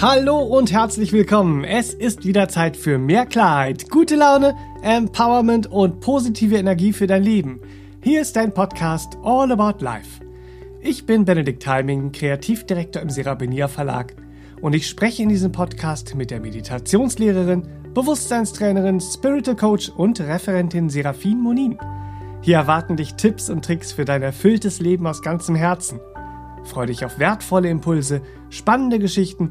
Hallo und herzlich willkommen. Es ist wieder Zeit für mehr Klarheit, gute Laune, Empowerment und positive Energie für dein Leben. Hier ist dein Podcast All About Life. Ich bin Benedikt Heiming, Kreativdirektor im Serabenia Verlag und ich spreche in diesem Podcast mit der Meditationslehrerin, Bewusstseinstrainerin, Spiritual Coach und Referentin Serafin Monin. Hier erwarten dich Tipps und Tricks für dein erfülltes Leben aus ganzem Herzen. Freue dich auf wertvolle Impulse, spannende Geschichten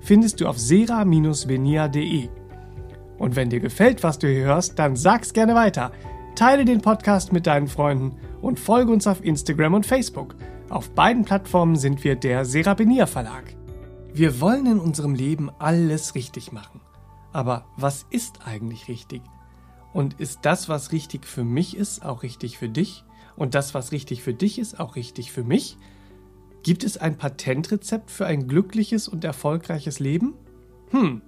findest du auf sera-venia.de. Und wenn dir gefällt, was du hier hörst, dann sag's gerne weiter. Teile den Podcast mit deinen Freunden und folge uns auf Instagram und Facebook. Auf beiden Plattformen sind wir der Serabenia Verlag. Wir wollen in unserem Leben alles richtig machen. Aber was ist eigentlich richtig? Und ist das, was richtig für mich ist, auch richtig für dich? Und das, was richtig für dich ist, auch richtig für mich? Gibt es ein Patentrezept für ein glückliches und erfolgreiches Leben? Hm,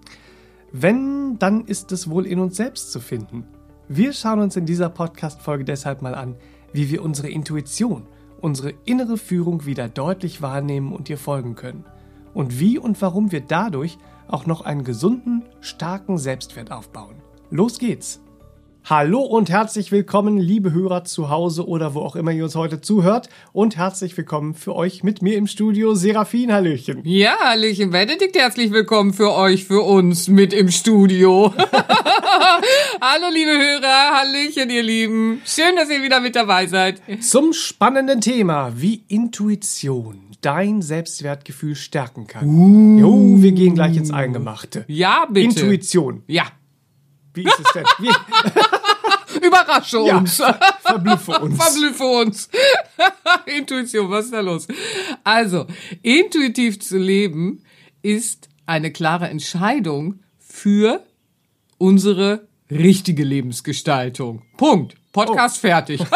wenn, dann ist es wohl in uns selbst zu finden. Wir schauen uns in dieser Podcast-Folge deshalb mal an, wie wir unsere Intuition, unsere innere Führung wieder deutlich wahrnehmen und ihr folgen können. Und wie und warum wir dadurch auch noch einen gesunden, starken Selbstwert aufbauen. Los geht's! Hallo und herzlich willkommen, liebe Hörer zu Hause oder wo auch immer ihr uns heute zuhört. Und herzlich willkommen für euch mit mir im Studio, Serafin. Hallöchen. Ja, Hallöchen, Benedikt, herzlich willkommen für euch, für uns mit im Studio. Hallo, liebe Hörer, Hallöchen, ihr Lieben. Schön, dass ihr wieder mit dabei seid. Zum spannenden Thema, wie Intuition dein Selbstwertgefühl stärken kann. Uh. Jo, wir gehen gleich ins Eingemachte. Ja, bitte. Intuition. Ja. Wie ist es denn? Wie? Überrasche Ja, uns. ver verblüffe uns. Verblüffe uns. Intuition, was ist da los? Also, intuitiv zu leben ist eine klare Entscheidung für unsere richtige Lebensgestaltung. Punkt. Podcast fertig.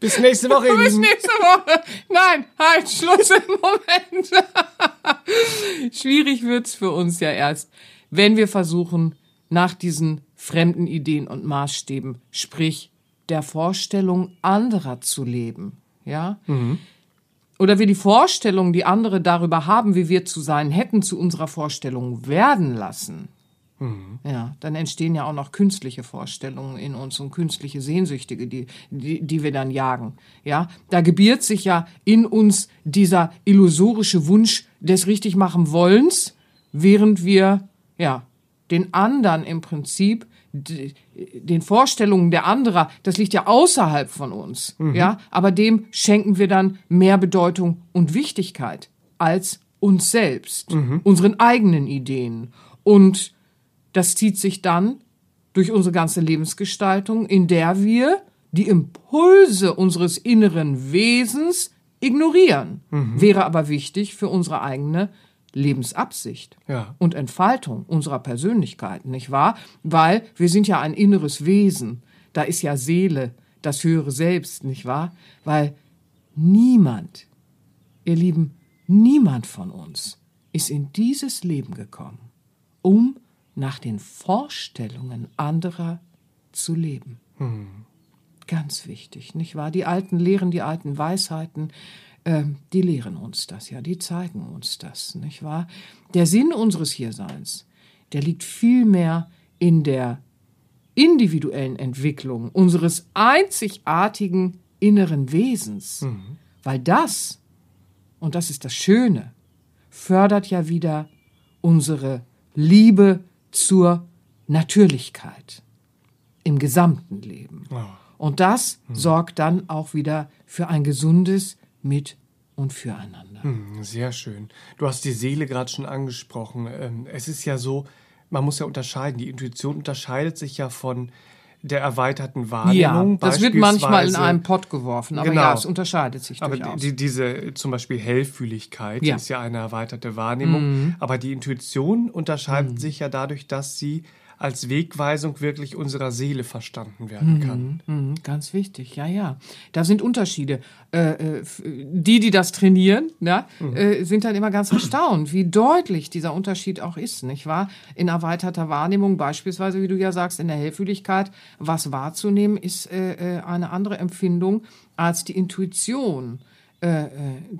Bis nächste Woche. Bis nächste Woche. Nein, halt, Schluss im Moment. Schwierig wird's für uns ja erst, wenn wir versuchen, nach diesen fremden Ideen und Maßstäben, sprich der Vorstellung anderer zu leben. Ja? Oder wir die Vorstellung, die andere darüber haben, wie wir zu sein hätten, zu unserer Vorstellung werden lassen. Ja, dann entstehen ja auch noch künstliche Vorstellungen in uns und künstliche Sehnsüchtige, die, die, die wir dann jagen. Ja, da gebiert sich ja in uns dieser illusorische Wunsch des Richtigmachen Wollens, während wir, ja, den anderen im Prinzip, den Vorstellungen der anderer, das liegt ja außerhalb von uns, ja, aber dem schenken wir dann mehr Bedeutung und Wichtigkeit als uns selbst, unseren eigenen Ideen. Und das zieht sich dann durch unsere ganze Lebensgestaltung, in der wir die Impulse unseres inneren Wesens ignorieren. Wäre aber wichtig für unsere eigene Lebensabsicht Ja. und Entfaltung unserer Persönlichkeit, nicht wahr? Weil wir sind ja ein inneres Wesen. Da ist ja Seele, das höhere Selbst, nicht wahr? Weil niemand, ihr Lieben, niemand von uns ist in dieses Leben gekommen, um nach den Vorstellungen anderer zu leben. Ganz wichtig, nicht wahr? Die alten Lehren, die alten Weisheiten, ähm, die lehren uns das ja, die zeigen uns das, nicht wahr? Der Sinn unseres Hierseins, der liegt vielmehr in der individuellen Entwicklung unseres einzigartigen inneren Wesens, weil das, und das ist das Schöne, fördert ja wieder unsere Liebe zur Natürlichkeit im gesamten Leben. Und das sorgt dann auch wieder für ein gesundes Mit- und Füreinander. Hm, Sehr schön. Du hast die Seele gerade schon angesprochen. Ähm, Es ist ja so, man muss ja unterscheiden. Die Intuition unterscheidet sich ja von der erweiterten Wahrnehmung. Ja, das wird manchmal in einem Pott geworfen, aber Genau. ja, es unterscheidet sich Aber durchaus. die, diese zum Beispiel Hellfühligkeit Ja. ist ja eine erweiterte Wahrnehmung. Aber die Intuition unterscheidet sich ja dadurch, dass sie als Wegweisung wirklich unserer Seele verstanden werden kann. Mhm, ganz wichtig, ja, ja. Da sind Unterschiede. Äh, äh, die, die das trainieren, ja, äh, sind dann immer ganz erstaunt, wie deutlich dieser Unterschied auch ist, nicht wahr? In erweiterter Wahrnehmung, beispielsweise, wie du ja sagst, in der Hellfühligkeit, was wahrzunehmen, ist eine andere Empfindung als die Intuition. Äh, äh,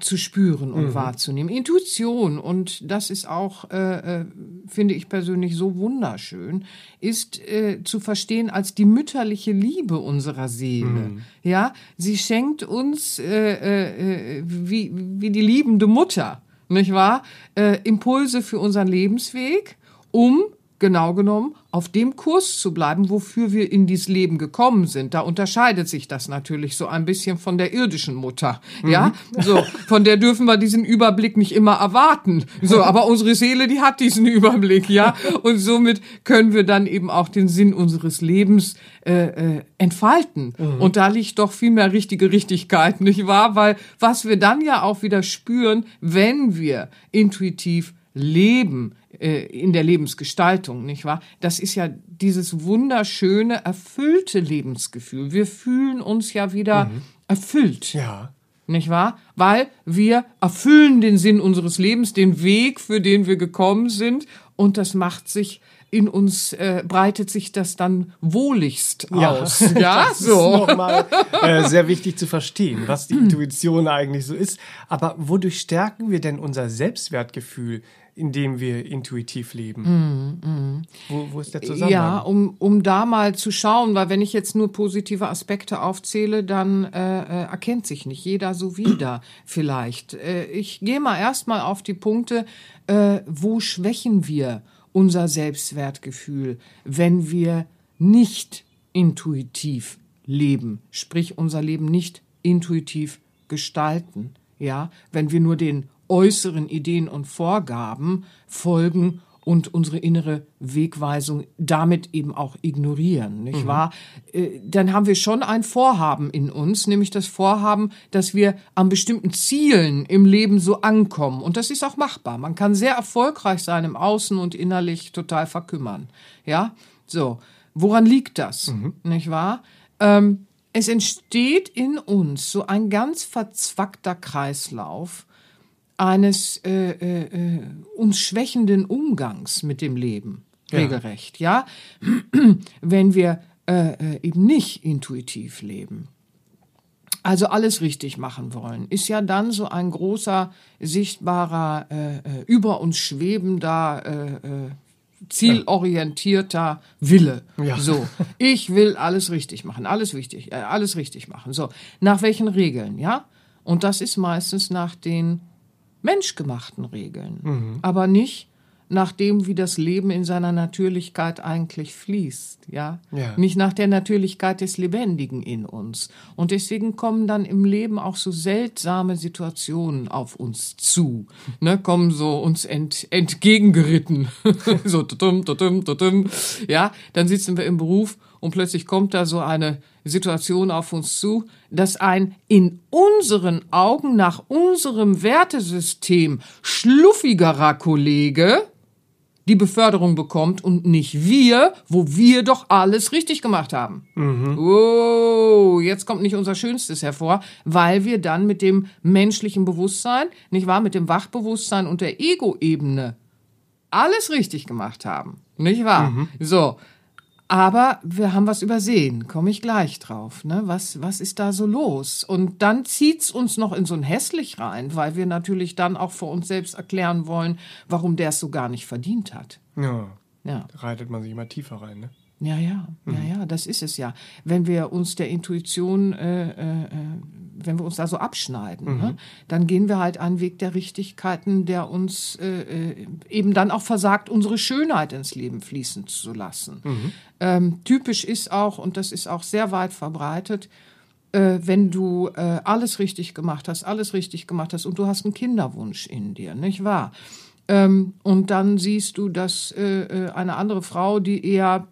zu spüren und wahrzunehmen. Intuition, und das ist auch, äh, äh, finde ich persönlich so wunderschön, ist äh, zu verstehen als die mütterliche Liebe unserer Seele. Ja, sie schenkt uns äh, wie, wie die liebende Mutter, nicht wahr? Impulse für unseren Lebensweg, um genau genommen auf dem Kurs zu bleiben, wofür wir in dieses Leben gekommen sind. Da unterscheidet sich das natürlich so ein bisschen von der irdischen Mutter. Ja, so, von der dürfen wir diesen Überblick nicht immer erwarten. So, aber unsere Seele, die hat diesen Überblick, ja. Und somit können wir dann eben auch den Sinn unseres Lebens äh, äh, entfalten. Und da liegt doch viel mehr richtige Richtigkeit, nicht wahr? Weil was wir dann ja auch wieder spüren, wenn wir intuitiv leben äh, in der Lebensgestaltung, nicht wahr? Das ist ja dieses wunderschöne, erfüllte Lebensgefühl. Wir fühlen uns ja wieder erfüllt, Ja. nicht wahr? Weil wir erfüllen den Sinn unseres Lebens, den Weg, für den wir gekommen sind, und das macht sich in uns äh, breitet sich das dann wohligst aus. Ja, das so. ist nochmal äh, sehr wichtig zu verstehen, was die Intuition eigentlich so ist. Aber wodurch stärken wir denn unser Selbstwertgefühl, indem wir intuitiv leben? Wo, wo ist der Zusammenhang? Ja, um, um da mal zu schauen, weil wenn ich jetzt nur positive Aspekte aufzähle, dann äh, äh, erkennt sich nicht jeder so wieder vielleicht. Äh, ich gehe mal erstmal auf die Punkte, äh, wo schwächen wir unser Selbstwertgefühl, wenn wir nicht intuitiv leben, sprich unser Leben nicht intuitiv gestalten, ja, wenn wir nur den äußeren Ideen und Vorgaben folgen und unsere innere Wegweisung damit eben auch ignorieren, nicht wahr? Äh, Dann haben wir schon ein Vorhaben in uns, nämlich das Vorhaben, dass wir an bestimmten Zielen im Leben so ankommen. Und das ist auch machbar. Man kann sehr erfolgreich sein im Außen und innerlich total verkümmern. Ja, so. Woran liegt das? Nicht wahr? Ähm, es entsteht in uns so ein ganz verzwackter Kreislauf eines äh, äh, äh, uns schwächenden Umgangs mit dem Leben, regelrecht, ja, wenn wir äh, äh, eben nicht intuitiv leben. Also alles richtig machen wollen, ist ja dann so ein großer, sichtbarer, äh, über uns schwebender, zielorientierter Wille. Ja. So, ich will alles richtig machen, alles wichtig, alles richtig machen. So, nach welchen Regeln, ja? Und das ist meistens nach den menschgemachten Regeln, aber nicht nach dem, wie das Leben in seiner Natürlichkeit eigentlich fließt, ja? Ja. Nicht nach der Natürlichkeit des Lebendigen in uns. Und deswegen kommen dann im Leben auch so seltsame Situationen auf uns zu, ne? Kommen so uns ent, entgegengeritten, so tutum, tutum, tutum, ja? Dann sitzen wir im Beruf und plötzlich kommt da so eine Situation auf uns zu, dass ein in unseren Augen nach unserem Wertesystem schluffigerer Kollege die Beförderung bekommt und nicht wir, wo wir doch alles richtig gemacht haben. Oh, jetzt kommt nicht unser Schönstes hervor, weil wir dann mit dem menschlichen Bewusstsein, nicht wahr, mit dem Wachbewusstsein und der Ego-Ebene alles richtig gemacht haben. Nicht wahr? So. Aber wir haben was übersehen, komme ich gleich drauf. Ne? Was, was ist da so los? Und dann zieht's uns noch in so ein hässlich rein, weil wir natürlich dann auch vor uns selbst erklären wollen, warum der es so gar nicht verdient hat. Ja, Ja. da reitet man sich immer tiefer rein, ne? Ja, ja, ja, ja, das ist es ja. Wenn wir uns der Intuition, äh, äh, äh, wenn wir uns da so abschneiden, ne, dann gehen wir halt einen Weg der Richtigkeiten, der uns äh, äh, eben dann auch versagt, unsere Schönheit ins Leben fließen zu lassen. Ähm, typisch ist auch, und das ist auch sehr weit verbreitet, äh, wenn du alles richtig gemacht hast, alles richtig gemacht hast und du hast einen Kinderwunsch in dir, nicht wahr? Ähm, und dann siehst du, dass eine andere Frau, die eher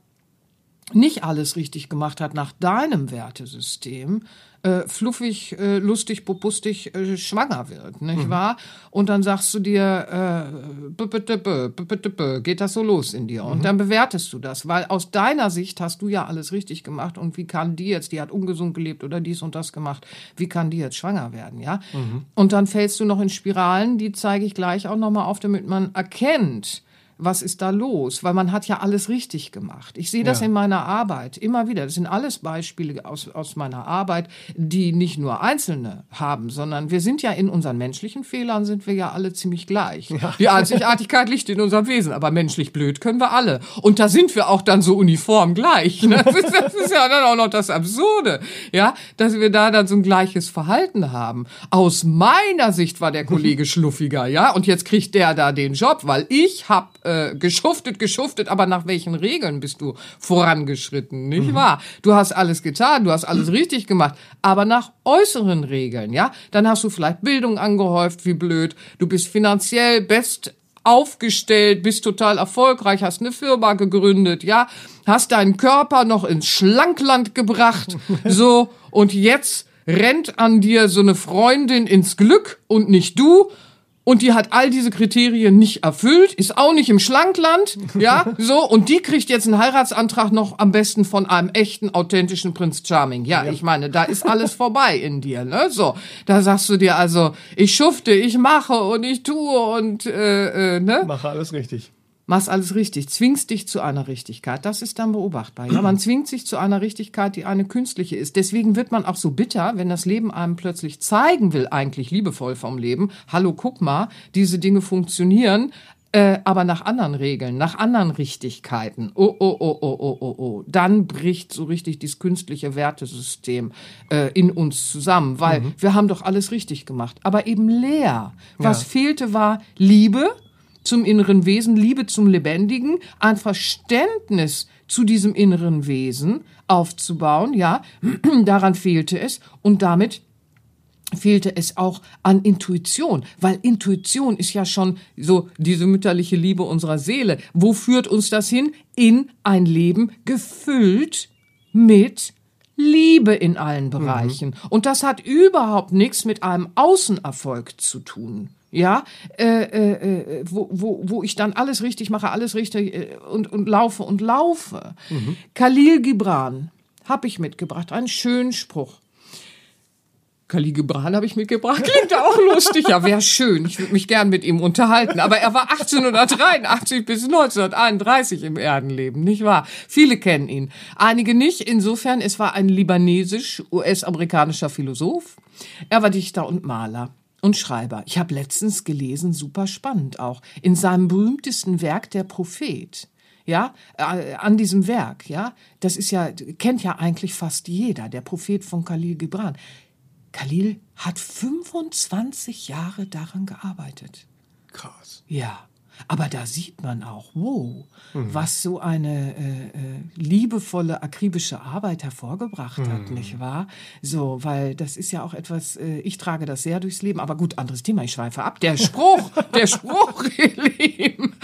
nicht alles richtig gemacht hat nach deinem Wertesystem, äh, fluffig, äh, lustig, popustig äh, schwanger wird, nicht mhm. wahr? Und dann sagst du dir, äh, geht das so los in dir? Und mhm. dann bewertest du das, weil aus deiner Sicht hast du ja alles richtig gemacht und wie kann die jetzt, die hat ungesund gelebt oder dies und das gemacht, wie kann die jetzt schwanger werden, ja? Mhm. Und dann fällst du noch in Spiralen, die zeige ich gleich auch nochmal auf, damit man erkennt, was ist da los? Weil man hat ja alles richtig gemacht. Ich sehe das ja. in meiner Arbeit immer wieder. Das sind alles Beispiele aus, aus meiner Arbeit, die nicht nur Einzelne haben, sondern wir sind ja in unseren menschlichen Fehlern sind wir ja alle ziemlich gleich. Ja. Die Einzigartigkeit liegt in unserem Wesen, aber menschlich blöd können wir alle. Und da sind wir auch dann so uniform gleich. Ne? Das ist, das ist ja dann auch noch das Absurde, ja, dass wir da dann so ein gleiches Verhalten haben. Aus meiner Sicht war der Kollege schluffiger, ja, und jetzt kriegt der da den Job, weil ich habe äh, geschuftet, geschuftet, aber nach welchen Regeln bist du vorangeschritten, nicht mhm. wahr? Du hast alles getan, du hast alles richtig gemacht, aber nach äußeren Regeln, ja? Dann hast du vielleicht Bildung angehäuft, wie blöd, du bist finanziell best aufgestellt, bist total erfolgreich, hast eine Firma gegründet, ja, hast deinen Körper noch ins Schlankland gebracht, so, und jetzt rennt an dir so eine Freundin ins Glück und nicht du und die hat all diese Kriterien nicht erfüllt, ist auch nicht im Schlankland, ja, so, und die kriegt jetzt einen Heiratsantrag noch am besten von einem echten, authentischen Prinz Charming. Ja, ja. ich meine, da ist alles vorbei in dir, ne, so. Da sagst du dir also, ich schufte, ich mache und ich tue und, äh, äh ne. Mache alles richtig machst alles richtig, zwingst dich zu einer Richtigkeit. Das ist dann beobachtbar. Ja, man zwingt sich zu einer Richtigkeit, die eine künstliche ist. Deswegen wird man auch so bitter, wenn das Leben einem plötzlich zeigen will, eigentlich liebevoll vom Leben. Hallo, guck mal, diese Dinge funktionieren, äh, aber nach anderen Regeln, nach anderen Richtigkeiten. Oh, oh, oh, oh, oh, oh, oh. Dann bricht so richtig dieses künstliche Wertesystem äh, in uns zusammen, weil mhm. wir haben doch alles richtig gemacht, aber eben leer. Was ja. fehlte war Liebe, zum inneren Wesen, Liebe zum Lebendigen, ein Verständnis zu diesem inneren Wesen aufzubauen, ja, daran fehlte es und damit fehlte es auch an Intuition, weil Intuition ist ja schon so diese mütterliche Liebe unserer Seele. Wo führt uns das hin? In ein Leben gefüllt mit Liebe in allen. Bereichen. Mhm. Und das hat überhaupt nichts mit einem Außenerfolg zu tun ja, äh, äh, äh, wo, wo, wo ich dann alles richtig mache, alles richtig äh, und, und laufe und laufe. Mhm. Khalil Gibran habe ich mitgebracht, einen schönen Spruch. Khalil Gibran habe ich mitgebracht, klingt auch lustig, ja, wäre schön, ich würde mich gern mit ihm unterhalten, aber er war 1883 bis 1931 im Erdenleben, nicht wahr? Viele kennen ihn, einige nicht, insofern, es war ein libanesisch-US-amerikanischer Philosoph, er war Dichter und Maler und Schreiber. Ich habe letztens gelesen, super spannend auch, in seinem berühmtesten Werk Der Prophet. Ja, äh, an diesem Werk, ja, das ist ja, kennt ja eigentlich fast jeder, der Prophet von Khalil Gibran. Khalil hat 25 Jahre daran gearbeitet. Krass. Ja. Aber da sieht man auch, wow, mhm. was so eine äh, äh, liebevolle, akribische Arbeit hervorgebracht mhm. hat, nicht wahr? So, weil das ist ja auch etwas, äh, ich trage das sehr durchs Leben, aber gut, anderes Thema, ich schweife ab. Der Spruch, der Spruch, ihr Lieben,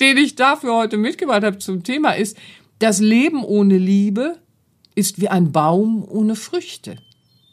den ich dafür heute mitgebracht habe zum Thema ist, das Leben ohne Liebe ist wie ein Baum ohne Früchte.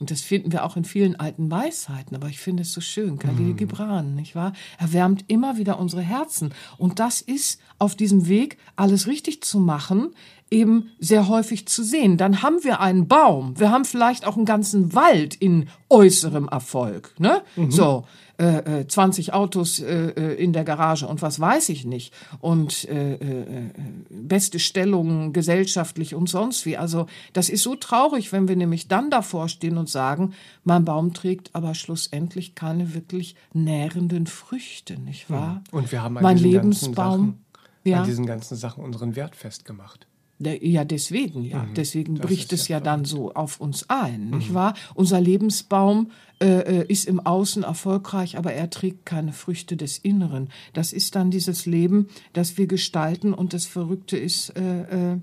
Und das finden wir auch in vielen alten Weisheiten, aber ich finde es so schön. Khalil mm. Gibran, nicht wahr? Er wärmt immer wieder unsere Herzen. Und das ist auf diesem Weg, alles richtig zu machen, eben sehr häufig zu sehen. Dann haben wir einen Baum, wir haben vielleicht auch einen ganzen Wald in äußerem Erfolg, ne? Mhm. So, äh, 20 äh, Autos äh, äh, in der Garage und was weiß ich nicht und äh, äh, beste Stellungen gesellschaftlich und sonst wie. Also das ist so traurig, wenn wir nämlich dann davor stehen und sagen, mein Baum trägt aber schlussendlich keine wirklich nährenden Früchte, nicht wahr? Und wir haben an mein Lebensbaum Sachen, ja? an diesen ganzen Sachen unseren Wert festgemacht. Ja, deswegen, ja. Mhm, deswegen bricht es ja, ja dann so auf uns ein, mhm. nicht wahr? Unser Lebensbaum äh, äh, ist im Außen erfolgreich, aber er trägt keine Früchte des Inneren. Das ist dann dieses Leben, das wir gestalten und das Verrückte ist äh, äh,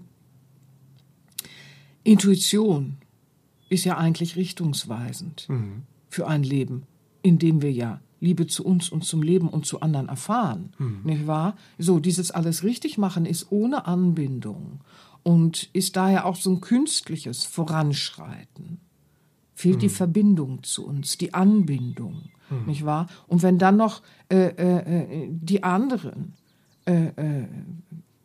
Intuition ist ja eigentlich richtungsweisend mhm. für ein Leben, in dem wir ja Liebe zu uns und zum Leben und zu anderen erfahren, mhm. nicht wahr? So, dieses alles richtig machen ist ohne Anbindung und ist daher auch so ein künstliches Voranschreiten. Fehlt mhm. die Verbindung zu uns, die Anbindung, mhm. nicht wahr? Und wenn dann noch äh, äh, die anderen äh, äh,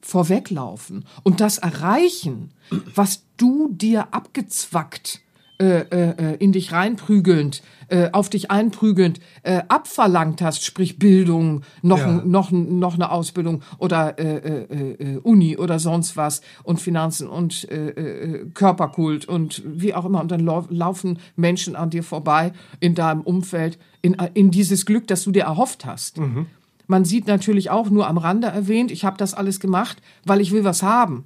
vorweglaufen und das erreichen, was du dir abgezwackt äh, äh, in dich reinprügelnd, äh, auf dich einprügelnd äh, abverlangt hast, sprich Bildung, noch, ja. noch, noch eine Ausbildung oder äh, äh, äh, Uni oder sonst was und Finanzen und äh, äh, Körperkult und wie auch immer. Und dann lau laufen Menschen an dir vorbei in deinem Umfeld, in, in dieses Glück, das du dir erhofft hast. Mhm. Man sieht natürlich auch nur am Rande erwähnt, ich habe das alles gemacht, weil ich will was haben.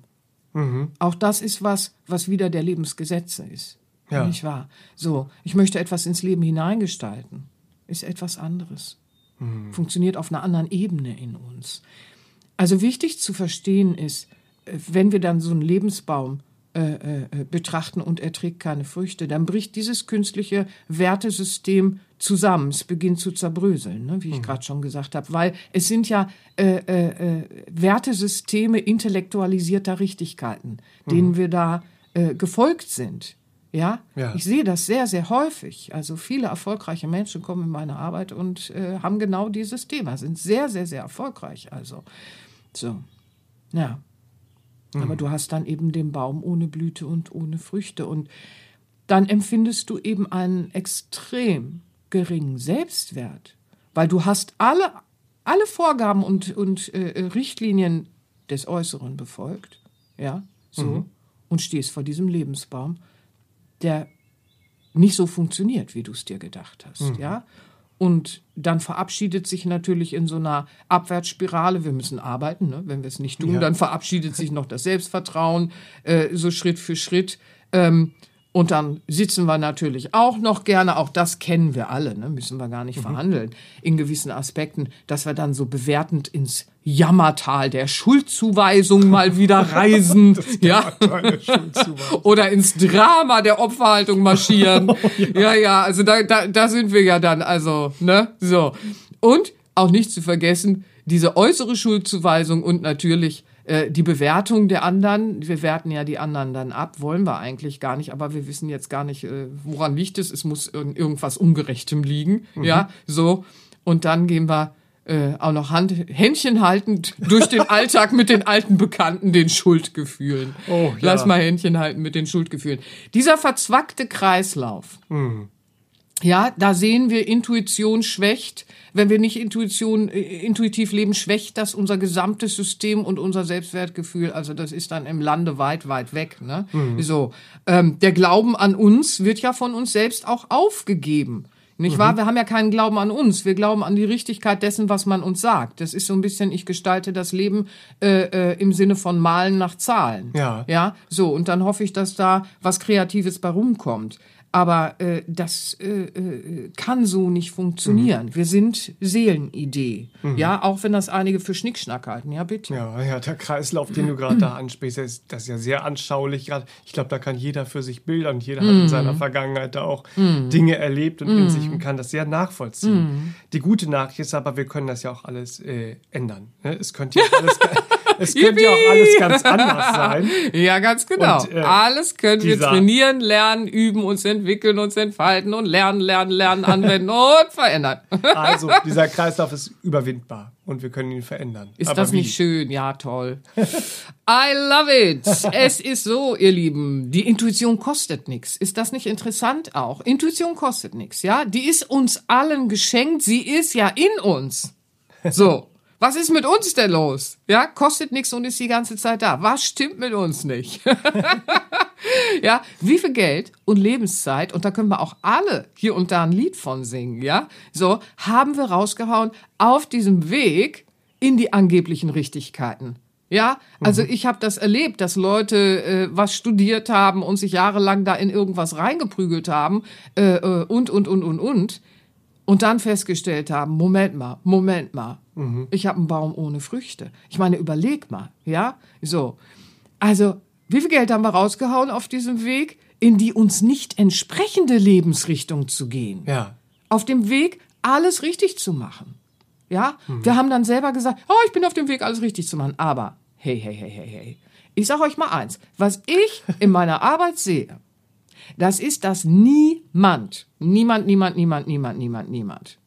Mhm. Auch das ist was, was wieder der Lebensgesetze ist. Ja. Nicht wahr? So, ich möchte etwas ins Leben hineingestalten. Ist etwas anderes. Mhm. Funktioniert auf einer anderen Ebene in uns. Also wichtig zu verstehen ist, äh, wenn wir dann so einen Lebensbaum äh, äh, betrachten und er trägt keine Früchte, dann bricht dieses künstliche Wertesystem zusammen. Es beginnt zu zerbröseln, ne, wie ich mhm. gerade schon gesagt habe, weil es sind ja äh, äh, Wertesysteme intellektualisierter Richtigkeiten, denen mhm. wir da äh, gefolgt sind. Ja? ja, ich sehe das sehr, sehr häufig. Also viele erfolgreiche Menschen kommen in meine Arbeit und äh, haben genau dieses Thema, sind sehr, sehr, sehr erfolgreich. Also, so, ja. Mhm. Aber du hast dann eben den Baum ohne Blüte und ohne Früchte und dann empfindest du eben einen extrem geringen Selbstwert, weil du hast alle, alle Vorgaben und, und äh, Richtlinien des Äußeren befolgt, ja, so, mhm. und stehst vor diesem Lebensbaum der nicht so funktioniert, wie du es dir gedacht hast, mhm. ja. Und dann verabschiedet sich natürlich in so einer Abwärtsspirale, wir müssen arbeiten, ne? wenn wir es nicht tun, ja. dann verabschiedet sich noch das Selbstvertrauen, äh, so Schritt für Schritt. Ähm, und dann sitzen wir natürlich auch noch gerne, auch das kennen wir alle, ne? müssen wir gar nicht mhm. verhandeln, in gewissen Aspekten, dass wir dann so bewertend ins Jammertal der Schuldzuweisung mal wieder reisen, ja, oder ins Drama der Opferhaltung marschieren. Oh, ja. ja, ja, also da, da, da sind wir ja dann, also, ne, so. Und auch nicht zu vergessen, diese äußere Schuldzuweisung und natürlich äh, die Bewertung der anderen, wir werten ja die anderen dann ab, wollen wir eigentlich gar nicht, aber wir wissen jetzt gar nicht, äh, woran liegt es. Es muss in irgendwas Ungerechtem liegen. Mhm. Ja, so. Und dann gehen wir äh, auch noch Hand, Händchen haltend durch den Alltag mit den alten Bekannten, den Schuldgefühlen. Oh, ja. Lass mal Händchen halten mit den Schuldgefühlen. Dieser verzwackte Kreislauf. Mhm. Ja, da sehen wir, Intuition schwächt. Wenn wir nicht Intuition, äh, intuitiv leben, schwächt das unser gesamtes System und unser Selbstwertgefühl. Also das ist dann im Lande weit, weit weg. Ne? Mhm. So, ähm, der Glauben an uns wird ja von uns selbst auch aufgegeben. Nicht mhm. wahr? Wir haben ja keinen Glauben an uns. Wir glauben an die Richtigkeit dessen, was man uns sagt. Das ist so ein bisschen, ich gestalte das Leben äh, äh, im Sinne von Malen nach Zahlen. Ja. Ja, so. Und dann hoffe ich, dass da was Kreatives bei rumkommt. Aber äh, das äh, äh, kann so nicht funktionieren. Mhm. Wir sind Seelenidee. Mhm. Ja, auch wenn das einige für Schnickschnack halten. Ja, bitte. Ja, ja der Kreislauf, den du gerade da ansprichst, ist, das ist ja sehr anschaulich. Grad, ich glaube, da kann jeder für sich bildern. Jeder mhm. hat in mhm. seiner Vergangenheit da auch mhm. Dinge erlebt und in sich mhm. und kann das sehr nachvollziehen. Die gute Nachricht ist aber, wir können das ja auch alles äh, ändern. Ne? Es könnte ja alles. es könnte ja auch alles ganz anders sein. Ja, ganz genau. Und, äh, alles können wir trainieren, lernen, üben, uns entwickeln, uns entfalten und lernen, lernen, lernen, anwenden und verändern. also, dieser Kreislauf ist überwindbar und wir können ihn verändern. Ist Aber das wie? nicht schön? Ja, toll. I love it. Es ist so, ihr Lieben, die Intuition kostet nichts. Ist das nicht interessant auch? Intuition kostet nichts, ja? Die ist uns allen geschenkt. Sie ist ja in uns. So. Was ist mit uns denn los? Ja, kostet nichts und ist die ganze Zeit da. Was stimmt mit uns nicht? ja, wie viel Geld und Lebenszeit, und da können wir auch alle hier und da ein Lied von singen, ja, so, haben wir rausgehauen auf diesem Weg in die angeblichen Richtigkeiten. Ja, also mhm. ich habe das erlebt, dass Leute äh, was studiert haben und sich jahrelang da in irgendwas reingeprügelt haben äh, äh und, und, und, und, und und dann festgestellt haben, Moment mal, Moment mal, mhm. ich habe einen Baum ohne Früchte. Ich meine, überleg mal, ja? So. Also, wie viel Geld haben wir rausgehauen auf diesem Weg, in die uns nicht entsprechende Lebensrichtung zu gehen? Ja. Auf dem Weg, alles richtig zu machen. Ja? Mhm. Wir haben dann selber gesagt, oh, ich bin auf dem Weg, alles richtig zu machen. Aber hey, hey, hey, hey, hey. Ich sage euch mal eins, was ich in meiner Arbeit sehe, das ist, dass niemand, niemand, niemand, niemand, niemand, niemand, niemand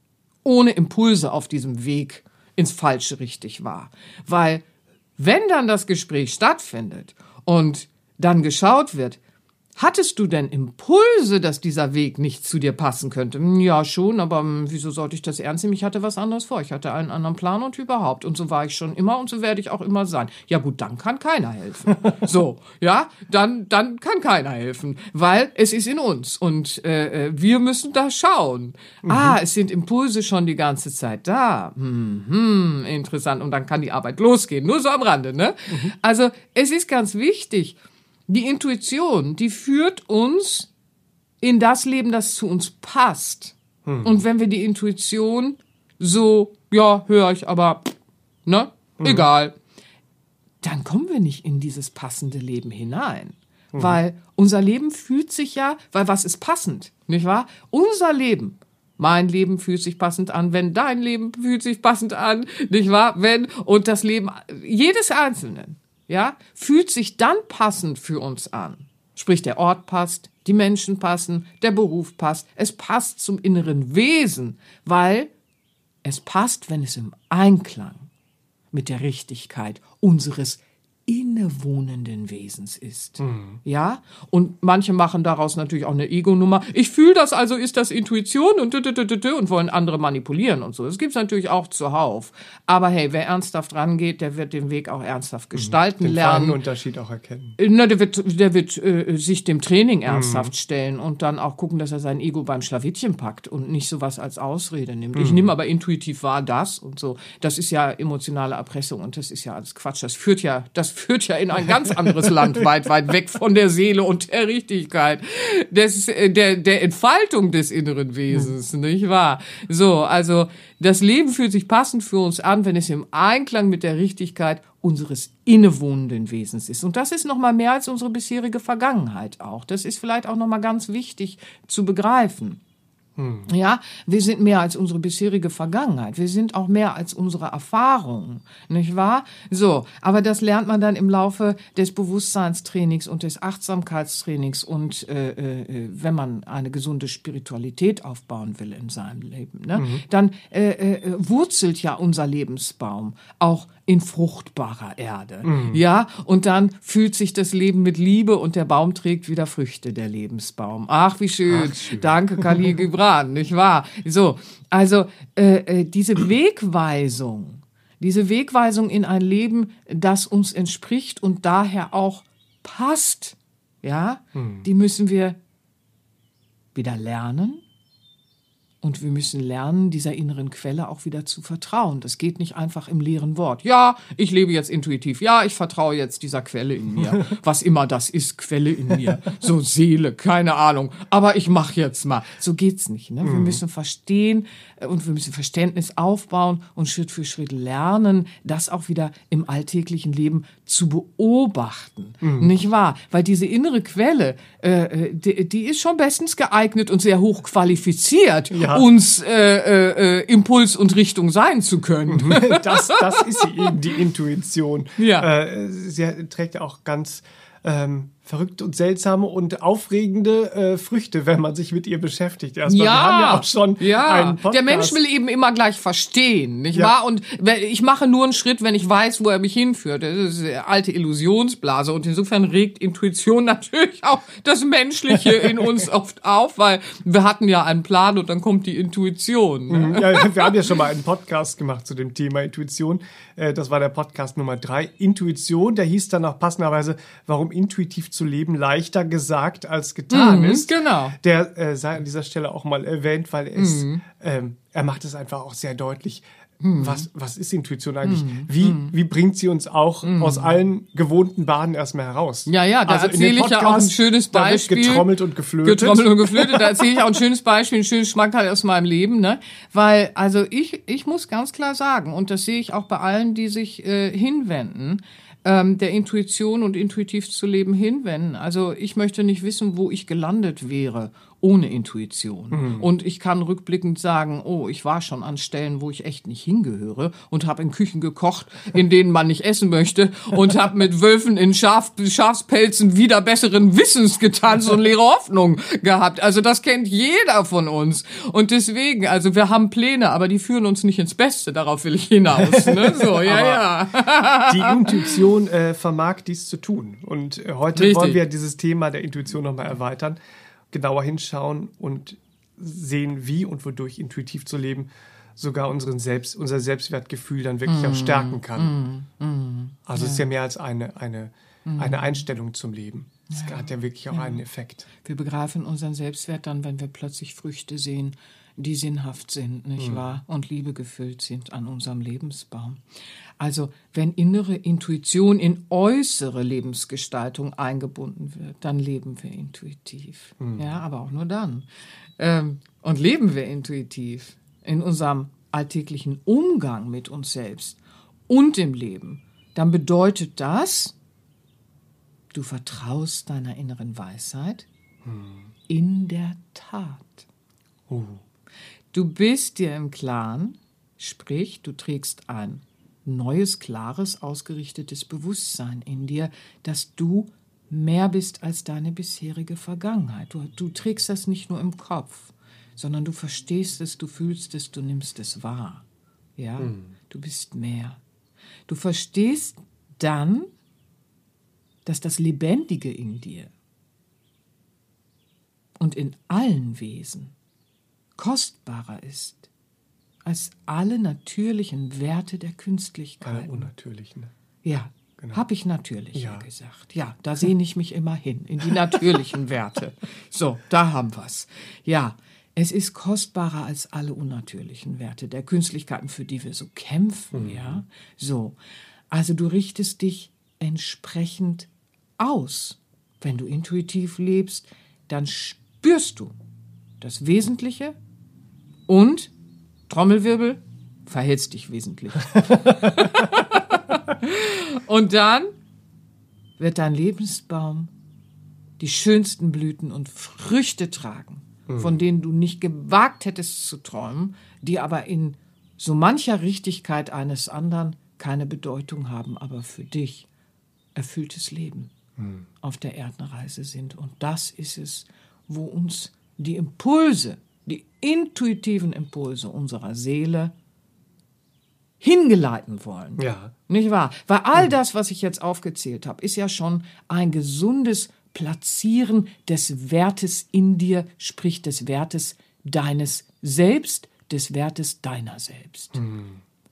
ohne Impulse auf diesem Weg ins Falsche richtig war. Weil wenn dann das Gespräch stattfindet und dann geschaut wird, Hattest du denn Impulse, dass dieser Weg nicht zu dir passen könnte? Hm, ja, schon, aber hm, wieso sollte ich das ernst nehmen? Ich hatte was anderes vor. Ich hatte einen anderen Plan und überhaupt. Und so war ich schon immer und so werde ich auch immer sein. Ja gut, dann kann keiner helfen. so, ja, dann, dann kann keiner helfen, weil es ist in uns und äh, äh wir müssen da schauen. Mhm. Ah, es sind Impulse schon die ganze Zeit da. Hm, hm, interessant. Und dann kann die Arbeit losgehen. Nur so am Rande, ne? Mhm. Also, es ist ganz wichtig, die Intuition, die führt uns in das Leben, das zu uns passt. Hm. Und wenn wir die Intuition so, ja, höre ich, aber, ne, hm. egal, dann kommen wir nicht in dieses passende Leben hinein. Hm. Weil unser Leben fühlt sich ja, weil was ist passend, nicht wahr? Unser Leben mein Leben fühlt sich passend an, wenn dein Leben fühlt sich passend an, nicht wahr? Wenn und das Leben jedes Einzelnen ja, fühlt sich dann passend für uns an. Sprich, der Ort passt, die Menschen passen, der Beruf passt, es passt zum inneren Wesen, weil es passt, wenn es im Einklang mit der Richtigkeit unseres innewohnenden Wesens ist. Mhm. Ja? Und manche machen daraus natürlich auch eine Ego-Nummer. Ich fühle das, also ist das Intuition und und wollen andere manipulieren und so. Das gibt's natürlich auch zuhauf. Aber hey, wer ernsthaft rangeht, der wird den Weg auch ernsthaft mhm. gestalten den lernen. Den Unterschied auch erkennen. Äh, na, der wird, der wird äh, sich dem Training mhm. ernsthaft mhm. stellen und dann auch gucken, dass er sein Ego beim Schlawittchen packt und nicht sowas als Ausrede nimmt. Mhm. Ich nehme aber intuitiv wahr das und so. Das ist ja emotionale Erpressung und das ist ja alles Quatsch. Das führt ja, das führt ja in ein ganz anderes Land, weit, weit weg von der Seele und der Richtigkeit, des, äh, der, der Entfaltung des inneren Wesens, nicht wahr? So, also das Leben fühlt sich passend für uns an, wenn es im Einklang mit der Richtigkeit unseres innewohnenden Wesens ist. Und das ist noch mal mehr als unsere bisherige Vergangenheit auch. Das ist vielleicht auch noch mal ganz wichtig zu begreifen. Hm. Ja, wir sind mehr als unsere bisherige Vergangenheit. Wir sind auch mehr als unsere Erfahrungen, nicht wahr? So, aber das lernt man dann im Laufe des Bewusstseinstrainings und des Achtsamkeitstrainings und äh, äh, wenn man eine gesunde Spiritualität aufbauen will in seinem Leben, ne? Mhm. dann äh, äh, wurzelt ja unser Lebensbaum auch in fruchtbarer Erde. Mhm. Ja, und dann fühlt sich das Leben mit Liebe und der Baum trägt wieder Früchte, der Lebensbaum. Ach, wie schön. Ach, schön. Danke, Khalil Gibran, nicht wahr? So, also äh, äh, diese Wegweisung, diese Wegweisung in ein Leben, das uns entspricht und daher auch passt, ja, mhm. die müssen wir wieder lernen und wir müssen lernen, dieser inneren Quelle auch wieder zu vertrauen. Das geht nicht einfach im leeren Wort. Ja, ich lebe jetzt intuitiv. Ja, ich vertraue jetzt dieser Quelle in mir. Was immer das ist, Quelle in mir. So Seele, keine Ahnung. Aber ich mache jetzt mal. So geht's nicht. Ne? Wir mhm. müssen verstehen und wir müssen Verständnis aufbauen und Schritt für Schritt lernen, das auch wieder im alltäglichen Leben zu beobachten. Mhm. Nicht wahr? Weil diese innere Quelle, äh, die, die, ist schon bestens geeignet und sehr hoch qualifiziert. Ja uns äh, äh, äh, Impuls und Richtung sein zu können. das, das ist eben die Intuition. Ja. Äh, sie trägt auch ganz ähm, verrückte und seltsame und aufregende äh, Früchte, wenn man sich mit ihr beschäftigt. Erstmal, ja, wir haben ja auch schon ja. einen Podcast. Der Mensch will eben immer gleich verstehen, nicht ja. wahr? Und ich mache nur einen Schritt, wenn ich weiß, wo er mich hinführt. Das ist eine alte Illusionsblase und insofern regt Intuition natürlich auch das Menschliche in uns oft auf, weil wir hatten ja einen Plan und dann kommt die Intuition. Ne? Mhm. Ja, wir haben ja schon mal einen Podcast gemacht zu dem Thema Intuition. Äh, das war der Podcast Nummer drei, Intuition. Der hieß dann auch passenderweise, warum intuitiv zu leben leichter gesagt als getan mhm, ist. Genau. Der äh, sei an dieser Stelle auch mal erwähnt, weil es, mhm. ähm, er macht es einfach auch sehr deutlich. Mhm. Was, was ist Intuition eigentlich? Mhm. Wie, mhm. wie bringt sie uns auch aus allen gewohnten Bahnen erstmal heraus? Ja, ja, da also erzähle ich ja auch ein schönes Beispiel. Getrommelt und geflötet. Getrommelt und geflötet. Da erzähle ich auch ein schönes Beispiel, ein schönes Schmankerl aus meinem Leben, ne? Weil, also ich, ich muss ganz klar sagen, und das sehe ich auch bei allen, die sich äh, hinwenden, ähm, der Intuition und intuitiv zu leben hinwenden. Also ich möchte nicht wissen, wo ich gelandet wäre ohne Intuition. Und ich kann rückblickend sagen, oh, ich war schon an Stellen, wo ich echt nicht hingehöre und habe in Küchen gekocht, in denen man nicht essen möchte und habe mit Wölfen in Schaf, Schafspelzen wieder besseren Wissens getanzt und leere Hoffnung gehabt. Also das kennt jeder von uns. Und deswegen, also wir haben Pläne, aber die führen uns nicht ins Beste. Darauf will ich hinaus. Ne? So, ja, ja. Die Intuition äh, vermag dies zu tun. Und äh, heute Richtig. wollen wir dieses Thema der Intuition nochmal erweitern, genauer hinschauen und sehen, wie und wodurch intuitiv zu leben sogar unseren Selbst, unser Selbstwertgefühl dann wirklich auch stärken kann. also es ist ja mehr als eine, eine, eine Einstellung zum Leben. Es hat ja wirklich auch einen Effekt. Wir begreifen unseren Selbstwert dann, wenn wir plötzlich Früchte sehen, die sinnhaft sind, nicht wahr? Und Liebe gefüllt sind an unserem Lebensbaum. Also, wenn innere Intuition in äußere Lebensgestaltung eingebunden wird, dann leben wir intuitiv. Ja, aber auch nur dann. Ähm, und leben wir intuitiv in unserem alltäglichen Umgang mit uns selbst und im Leben, dann bedeutet das, Du vertraust deiner inneren Weisheit in der Tat. Oh. Du bist dir im Klaren, sprich, du trägst ein neues, klares, ausgerichtetes Bewusstsein in dir, dass du mehr bist als deine bisherige Vergangenheit. Du, du trägst das nicht nur im Kopf, sondern du verstehst es, du fühlst es, du nimmst es wahr. Ja, du bist mehr. Du verstehst dann, dass das Lebendige in dir und in allen Wesen kostbarer ist als alle natürlichen Werte der Alle Künstlichkeit. unnatürlich, ne? Ja, Genau. habe ich natürlich Ja. gesagt. Ja, da sehne ich mich immer hin, in die natürlichen Werte. So, da haben wir's. Ja, es ist kostbarer als alle unnatürlichen Werte der Künstlichkeiten, für die wir so kämpfen, ja. So, also du richtest dich entsprechend aus. Wenn du intuitiv lebst, dann spürst du das Wesentliche und, Trommelwirbel, verhältst dich wesentlich. Und dann wird dein Lebensbaum die schönsten Blüten und Früchte tragen, von denen du nicht gewagt hättest zu träumen, die aber in so mancher Richtigkeit eines anderen keine Bedeutung haben, aber für dich erfülltes Leben auf der Erdenreise sind. Und das ist es, wo uns die Impulse, die intuitiven Impulse unserer Seele hingeleiten wollen. Ja. Nicht wahr? Weil all das, was ich jetzt aufgezählt habe, ist ja schon ein gesundes Platzieren des Wertes in dir, sprich des Wertes deines Selbst, des Wertes deiner selbst.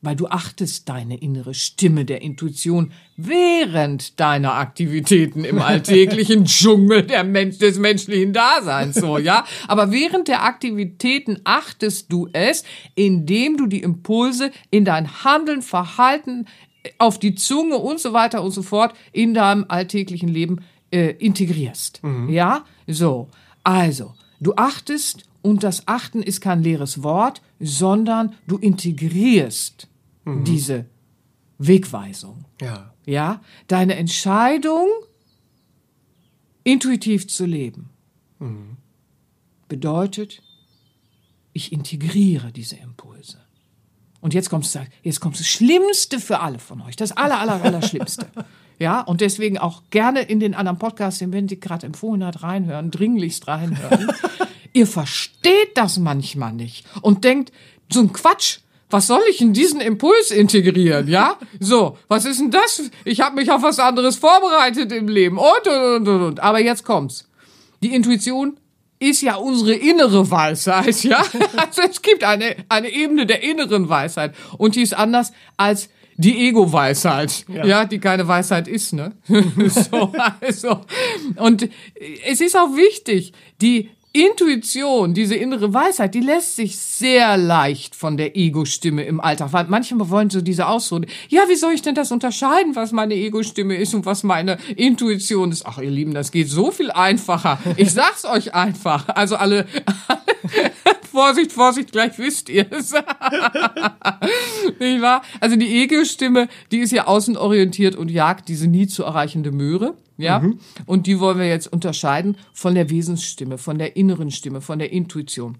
Weil du achtest deine innere Stimme der Intuition während deiner Aktivitäten im alltäglichen Dschungel der Mensch, des menschlichen Daseins, so, ja? Aber während der Aktivitäten achtest du es, indem du die Impulse in dein Handeln, Verhalten, auf die Zunge und so weiter und so fort in deinem alltäglichen Leben äh, integrierst. Ja, so. Also, du achtest und das Achten ist kein leeres Wort, sondern du integrierst diese Wegweisung. Ja. Ja, deine Entscheidung, intuitiv zu leben, bedeutet, ich integriere diese Impulse. Und jetzt kommt, jetzt kommt das Schlimmste für alle von euch, das aller, aller, aller Schlimmste. Ja, und deswegen auch gerne in den anderen Podcasts, den Wendy gerade empfohlen hat, reinhören, dringlichst reinhören. Ihr versteht das manchmal nicht und denkt, so ein Quatsch, was soll ich in diesen Impuls integrieren, ja? So, was ist denn das? Ich habe mich auf was anderes vorbereitet im Leben und, und, und, und. Aber jetzt kommt's. Die Intuition ist ja unsere innere Weisheit, ja? Also es gibt eine, eine Ebene der inneren Weisheit und die ist anders als die Ego-Weisheit, ja. Ja. die keine Weisheit ist, ne? so, also. Und es ist auch wichtig, die Intuition, diese innere Weisheit, die lässt sich sehr leicht von der Ego-Stimme im Alltag, weil manche wollen so diese Ausrede, ja, wie soll ich denn das unterscheiden, was meine Ego-Stimme ist und was meine Intuition ist? Ach, ihr Lieben, das geht so viel einfacher. Ich sag's euch einfach. Also alle, Vorsicht, Vorsicht, gleich wisst ihr es. Nicht wahr? Also die Ego-Stimme, die ist ja außenorientiert und jagt diese nie zu erreichende Möhre. Ja, mhm. und die wollen wir jetzt unterscheiden von der Wesensstimme, von der inneren Stimme, von der Intuition.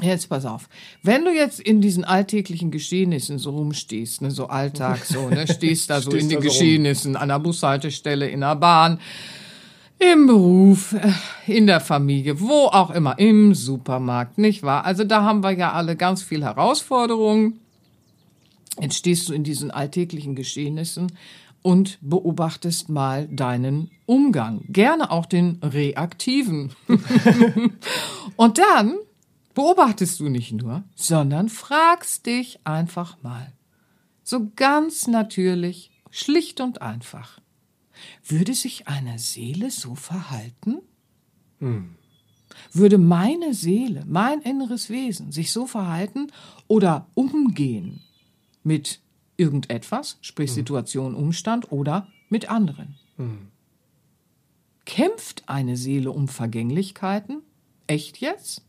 Jetzt pass auf. Wenn du jetzt in diesen alltäglichen Geschehnissen so rumstehst, ne, so Alltag, so, ne, stehst da so stehst in den Geschehnissen, rum. an der Bushaltestelle, in der Bahn, im Beruf, äh, in der Familie, wo auch immer, im Supermarkt, nicht wahr? Also da haben wir ja alle ganz viel Herausforderungen. Jetzt stehst du in diesen alltäglichen Geschehnissen und beobachtest mal deinen Umgang, gerne auch den reaktiven. und dann beobachtest du nicht nur, sondern fragst dich einfach mal. So ganz natürlich, schlicht und einfach. Würde sich eine Seele so verhalten? Hm. Würde meine Seele, mein inneres Wesen sich so verhalten oder umgehen mit irgendetwas, sprich hm. Situation, Umstand oder mit anderen? Hm. Kämpft eine Seele um Vergänglichkeiten? Echt jetzt?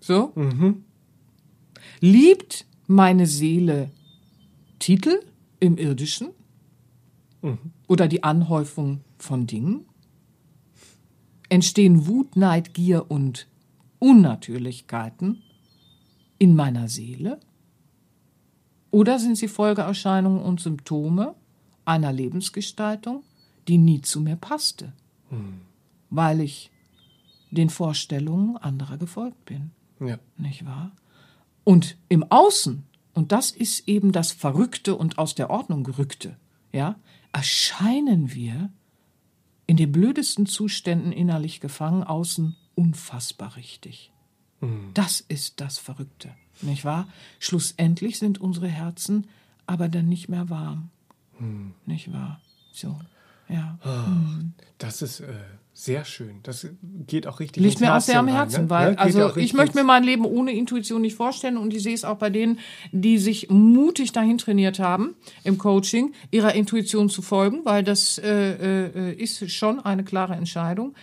So? Mhm. Liebt meine Seele Titel im Irdischen? Mhm. Oder die Anhäufung von Dingen? Entstehen Wut, Neid, Gier und Unnatürlichkeiten in meiner Seele? Oder sind sie Folgeerscheinungen und Symptome einer Lebensgestaltung, die nie zu mir passte, mhm. weil ich den Vorstellungen anderer gefolgt bin? Ja. Nicht wahr? Und im Außen, und das ist eben das Verrückte und aus der Ordnung gerückte, ja, erscheinen wir in den blödesten Zuständen innerlich gefangen, außen unfassbar richtig. Mhm. Das ist das Verrückte, nicht wahr? Schlussendlich sind unsere Herzen aber dann nicht mehr warm, mhm. nicht wahr? So, ja. Oh, mhm. Das ist äh, sehr schön. Das geht auch richtig Liegt mir auch sehr am Herzen, ne? weil ja, also ich möchte mir mein Leben ohne Intuition nicht vorstellen und ich sehe es auch bei denen, die sich mutig dahin trainiert haben im Coaching, ihrer Intuition zu folgen, weil das äh, äh, ist schon eine klare Entscheidung.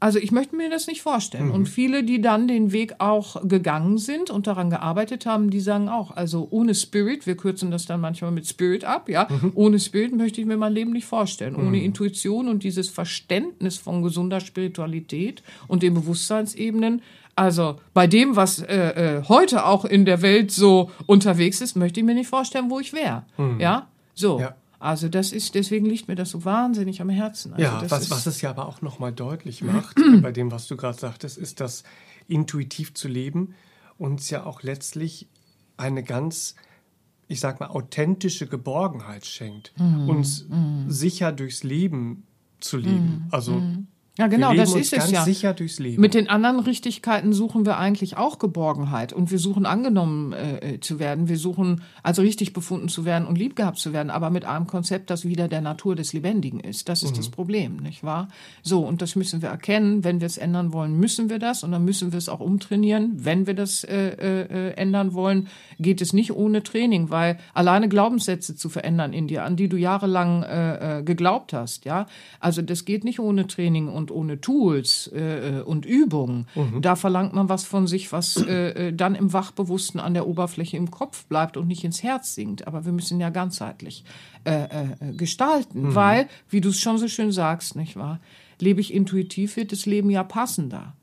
Also ich möchte mir das nicht vorstellen. Mhm. Und viele, die dann den Weg auch gegangen sind und daran gearbeitet haben, die sagen auch, also ohne Spirit, wir kürzen das dann manchmal mit Spirit ab, ja, mhm. ohne Spirit möchte ich mir mein Leben nicht vorstellen. Mhm. Ohne Intuition und dieses Verständnis von gesunder Spiritualität und den Bewusstseinsebenen, also bei dem, was äh, äh, heute auch in der Welt so unterwegs ist, möchte ich mir nicht vorstellen, wo ich wäre. Mhm. Ja, so. Ja. Also das ist, deswegen liegt mir das so wahnsinnig am Herzen. Also ja, was, was es ja aber auch nochmal deutlich macht, bei dem, was du gerade sagtest, ist, dass intuitiv zu leben uns ja auch letztlich eine ganz, ich sag mal, authentische Geborgenheit schenkt, mhm. uns mhm. sicher durchs Leben zu leben. Mhm. Also mhm. Ja, genau, das ist es ja. sicher durchs Leben. Mit den anderen Richtigkeiten suchen wir eigentlich auch Geborgenheit und wir suchen angenommen äh, zu werden. Wir suchen also richtig befunden zu werden und lieb gehabt zu werden, aber mit einem Konzept, das wieder der Natur des Lebendigen ist. Das ist mhm. das Problem, nicht wahr? So, und das müssen wir erkennen. Wenn wir es ändern wollen, müssen wir das und dann müssen wir es auch umtrainieren. Wenn wir das äh, äh, ändern wollen, geht es nicht ohne Training, weil alleine Glaubenssätze zu verändern in dir, an die du jahrelang äh, äh geglaubt hast, ja, also das geht nicht ohne Training und ohne Tools äh, und Übungen. Mhm. Da verlangt man was von sich, was äh, äh, dann im Wachbewussten an der Oberfläche im Kopf bleibt und nicht ins Herz sinkt. Aber wir müssen ja ganzheitlich äh, äh, gestalten, mhm. weil, wie du es schon so schön sagst, nicht wahr? Lebe ich intuitiv, wird das Leben ja passender.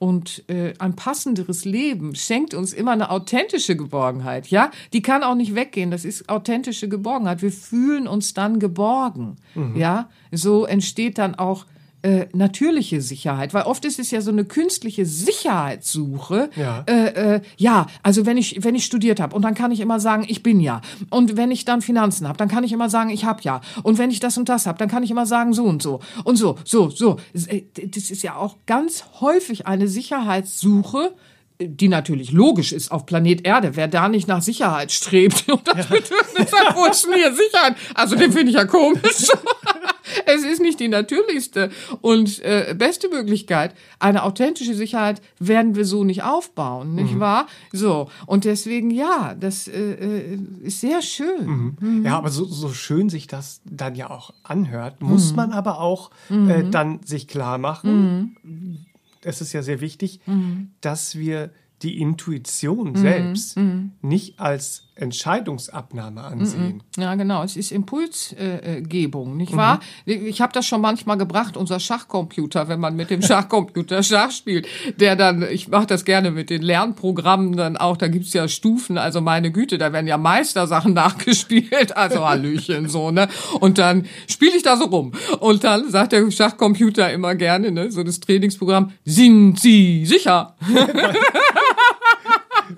Und äh, ein passenderes Leben schenkt uns immer eine authentische Geborgenheit, ja? Die kann auch nicht weggehen. Das ist authentische Geborgenheit. Wir fühlen uns dann geborgen, mhm. ja? So entsteht dann auch äh, natürliche Sicherheit, weil oft ist es ja so eine künstliche Sicherheitssuche. Ja, äh, äh, ja also wenn ich wenn ich studiert habe und dann kann ich immer sagen, ich bin ja. Und wenn ich dann Finanzen habe, dann kann ich immer sagen, ich habe ja. Und wenn ich das und das habe, dann kann ich immer sagen, so und so und so, so, so. Äh, das ist ja auch ganz häufig eine Sicherheitssuche die natürlich logisch ist auf Planet Erde. Wer da nicht nach Sicherheit strebt und das Bedürfnis hat, wo ist mir Sicherheit? Also den finde ich ja komisch. es ist nicht die natürlichste und äh, beste Möglichkeit. Eine authentische Sicherheit werden wir so nicht aufbauen, nicht mhm. wahr? So. Und deswegen, ja, das äh, äh ist sehr schön. Mhm. Mhm. Ja, aber so, so schön sich das dann ja auch anhört, muss mhm. man aber auch äh, dann sich klar machen, mhm es ist ja sehr wichtig, mhm. dass wir die Intuition Mhm, selbst nicht als Entscheidungsabnahme ansehen. Ja, genau. Es ist Impulsgebung, nicht wahr? Ich habe das schon manchmal gebracht, unser Schachcomputer, wenn man mit dem Schachcomputer Schach spielt, der dann, ich mache das gerne mit den Lernprogrammen dann auch, da gibt's ja Stufen, also meine Güte, da werden ja Meistersachen nachgespielt, also Hallöchen so, ne? Und dann spiele ich da so rum. Und dann sagt der Schachcomputer immer gerne, ne, so das Trainingsprogramm, sind Sie sicher?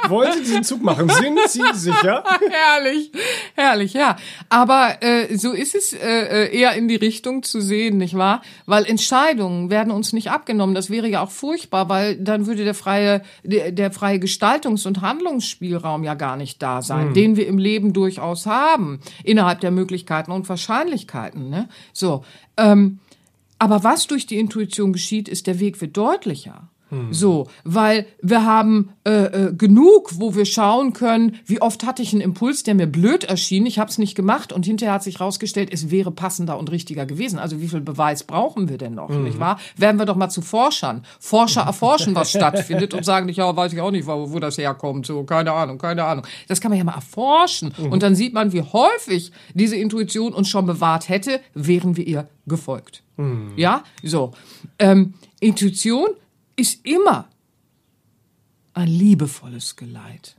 Wollen Sie diesen Zug machen? Sind Sie sicher? herrlich, herrlich, ja. Aber äh, so ist es äh, eher in die Richtung zu sehen, nicht wahr? Weil Entscheidungen werden uns nicht abgenommen. Das wäre ja auch furchtbar, weil dann würde der freie, der, der freie Gestaltungs- und Handlungsspielraum ja gar nicht da sein, den wir im Leben durchaus haben, innerhalb der Möglichkeiten und Wahrscheinlichkeiten. Ne? So. Ähm, aber was durch die Intuition geschieht, ist, der Weg wird deutlicher. So, weil wir haben äh, äh, genug, wo wir schauen können, wie oft hatte ich einen Impuls, der mir blöd erschien, ich habe es nicht gemacht und hinterher hat sich rausgestellt, es wäre passender und richtiger gewesen. Also wie viel Beweis brauchen wir denn noch, nicht wahr? Werden wir doch mal zu Forschern. Forscher erforschen, was stattfindet und sagen nicht, ja, weiß ich auch nicht, wo, wo das herkommt, so, keine Ahnung, keine Ahnung. Das kann man ja mal erforschen und dann sieht man, wie häufig diese Intuition uns schon bewahrt hätte, wären wir ihr gefolgt. Ja, so. Ähm, Intuition ist immer ein liebevolles Geleit.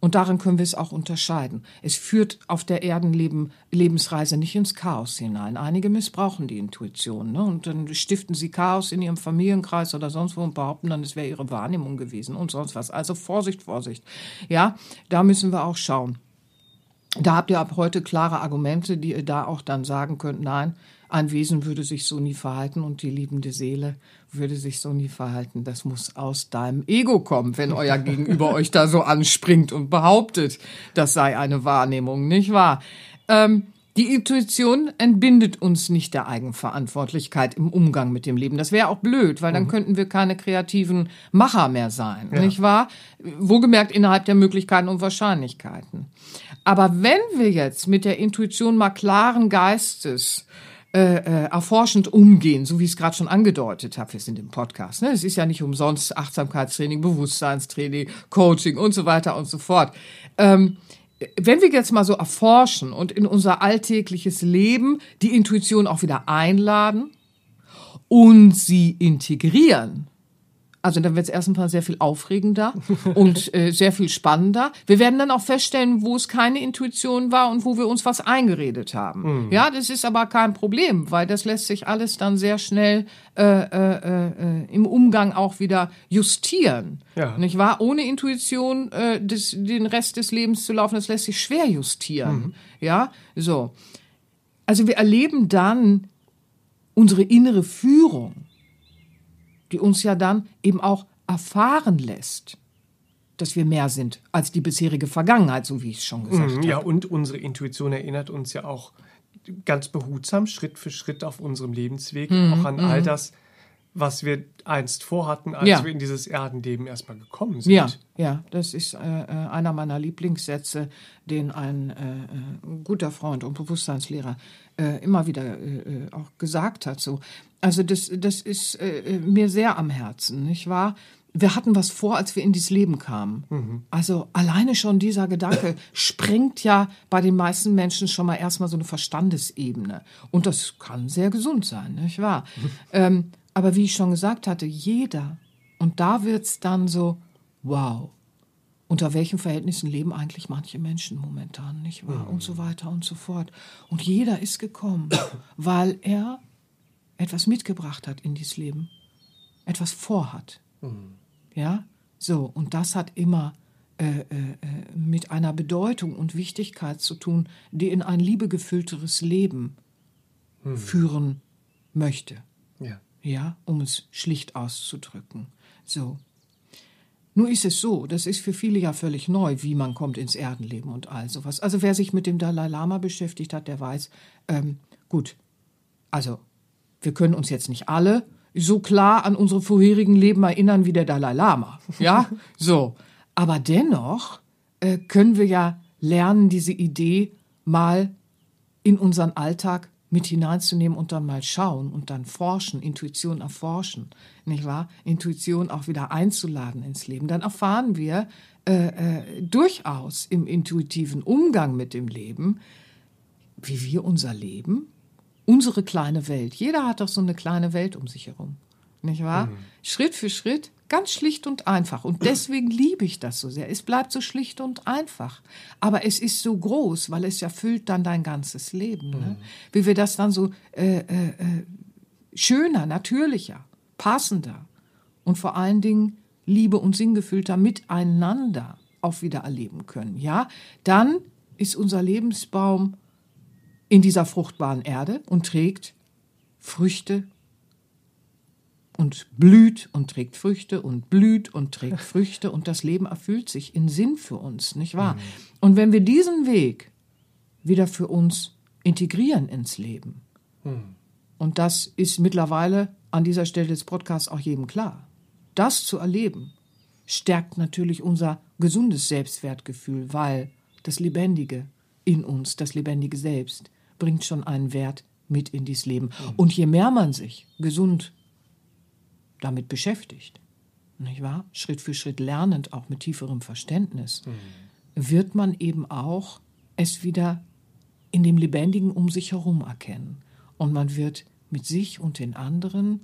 Und darin können wir es auch unterscheiden. Es führt auf der Erdenleben, Lebensreise nicht ins Chaos hinein. Einige missbrauchen die Intuition ne? und dann stiften sie Chaos in ihrem Familienkreis oder sonst wo und behaupten dann, es wäre ihre Wahrnehmung gewesen und sonst was. Also Vorsicht, Vorsicht. Ja, da müssen wir auch schauen. Da habt ihr ab heute klare Argumente, die ihr da auch dann sagen könnt, nein, ein Wesen würde sich so nie verhalten und die liebende Seele würde sich so nie verhalten. Das muss aus deinem Ego kommen, wenn euer Gegenüber euch da so anspringt und behauptet, das sei eine Wahrnehmung, nicht wahr? Ähm, die Intuition entbindet uns nicht der Eigenverantwortlichkeit im Umgang mit dem Leben. Das wäre auch blöd, weil dann könnten wir keine kreativen Macher mehr sein, nicht wahr? Wohlgemerkt innerhalb der Möglichkeiten und Wahrscheinlichkeiten. Aber wenn wir jetzt mit der Intuition mal klaren Geistes äh, äh, erforschend umgehen, so wie ich es gerade schon angedeutet habe, wir sind im Podcast. Ne? Es ist ja nicht umsonst Achtsamkeitstraining, Bewusstseinstraining, Coaching und so weiter und so fort. Ähm, wenn wir jetzt mal so erforschen und in unser alltägliches Leben die Intuition auch wieder einladen und sie integrieren, also dann wird es erstmal sehr viel aufregender und äh, sehr viel spannender. Wir werden dann auch feststellen, wo es keine Intuition war und wo wir uns was eingeredet haben. Ja, das ist aber kein Problem, weil das lässt sich alles dann sehr schnell äh, äh, äh, im Umgang auch wieder justieren. Ja. Nicht wahr? Ohne Intuition äh, des, den Rest des Lebens zu laufen, das lässt sich schwer justieren. Ja, so. Also wir erleben dann unsere innere Führung die uns ja dann eben auch erfahren lässt, dass wir mehr sind als die bisherige Vergangenheit, so wie ich es schon gesagt habe. Ja, und unsere Intuition erinnert uns ja auch ganz behutsam, Schritt für Schritt auf unserem Lebensweg, auch an all das, was wir einst vorhatten, als Ja. wir in dieses Erdenleben erstmal gekommen sind. Ja, ja, das ist äh, äh, einer meiner Lieblingssätze, den ein äh, äh, guter Freund und Bewusstseinslehrer äh, immer wieder äh, auch gesagt hat. So, also das, das ist mir sehr am Herzen, nicht wahr? Wir hatten was vor, als wir in dieses Leben kamen. Also alleine schon dieser Gedanke sprengt ja bei den meisten Menschen schon mal erstmal so eine Verstandesebene. Und das kann sehr gesund sein, nicht wahr? ähm, aber wie ich schon gesagt hatte, jeder, und da wird's dann so, wow, unter welchen Verhältnissen leben eigentlich manche Menschen momentan, nicht wahr? Und so weiter und so fort. Und jeder ist gekommen, weil er etwas mitgebracht hat in dieses Leben, etwas vorhat. Ja, so, und das hat immer äh, äh, äh, mit einer Bedeutung und Wichtigkeit zu tun, die in ein liebegefüllteres Leben führen möchte. Ja. Ja, um es schlicht auszudrücken. So. Nur ist es so, das ist für viele ja völlig neu, wie man kommt ins Erdenleben und all sowas. Also wer sich mit dem Dalai Lama beschäftigt hat, der weiß, ähm, gut, also wir können uns jetzt nicht alle so klar an unsere vorherigen Leben erinnern wie der Dalai Lama. Ja, so. Aber dennoch äh, können wir ja lernen, diese Idee mal in unseren Alltag mit hineinzunehmen und dann mal schauen und dann forschen, Intuition erforschen, nicht wahr? Intuition auch wieder einzuladen ins Leben. Dann erfahren wir äh, äh, durchaus im intuitiven Umgang mit dem Leben, wie wir unser Leben, unsere kleine Welt, jeder hat doch so eine kleine Welt um sich herum, nicht wahr? Mhm. Schritt für Schritt Ganz schlicht und einfach. Und deswegen liebe ich das so sehr. Es bleibt so schlicht und einfach. Aber es ist so groß, weil es erfüllt dann dein ganzes Leben. Ne? Mhm. Wie wir das dann so äh, äh, äh, schöner, natürlicher, passender und vor allen Dingen liebe- und sinngefüllter miteinander auch wieder erleben können. Ja, dann ist unser Lebensbaum in dieser fruchtbaren Erde und trägt Früchte und blüht und trägt Früchte und blüht und trägt Früchte und das Leben erfüllt sich in Sinn für uns, nicht wahr? Mhm. Und wenn wir diesen Weg wieder für uns integrieren ins Leben, mhm. und das ist mittlerweile an dieser Stelle des Podcasts auch jedem klar, das zu erleben, stärkt natürlich unser gesundes Selbstwertgefühl, weil das Lebendige in uns, das lebendige Selbst, bringt schon einen Wert mit in dieses Leben. Mhm. Und je mehr man sich gesund damit beschäftigt, nicht wahr? Schritt für Schritt lernend, auch mit tieferem Verständnis, mhm. wird man eben auch es wieder in dem Lebendigen um sich herum erkennen. Und man wird mit sich und den anderen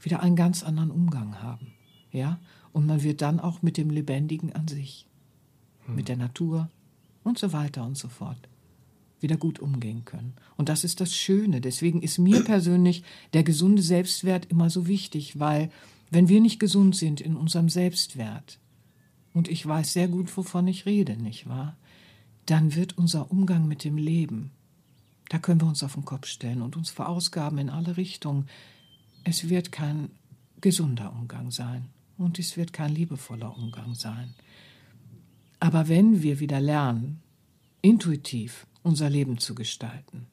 wieder einen ganz anderen Umgang haben. Ja? Und man wird dann auch mit dem Lebendigen an sich, mhm. mit der Natur und so weiter und so fort wieder gut umgehen können. Und das ist das Schöne. Deswegen ist mir persönlich der gesunde Selbstwert immer so wichtig, weil wenn wir nicht gesund sind in unserem Selbstwert, und ich weiß sehr gut, wovon ich rede, nicht wahr? Dann wird unser Umgang mit dem Leben, da können wir uns auf den Kopf stellen und uns verausgaben in alle Richtungen. Es wird kein gesunder Umgang sein und es wird kein liebevoller Umgang sein. Aber wenn wir wieder lernen, intuitiv unser Leben zu gestalten.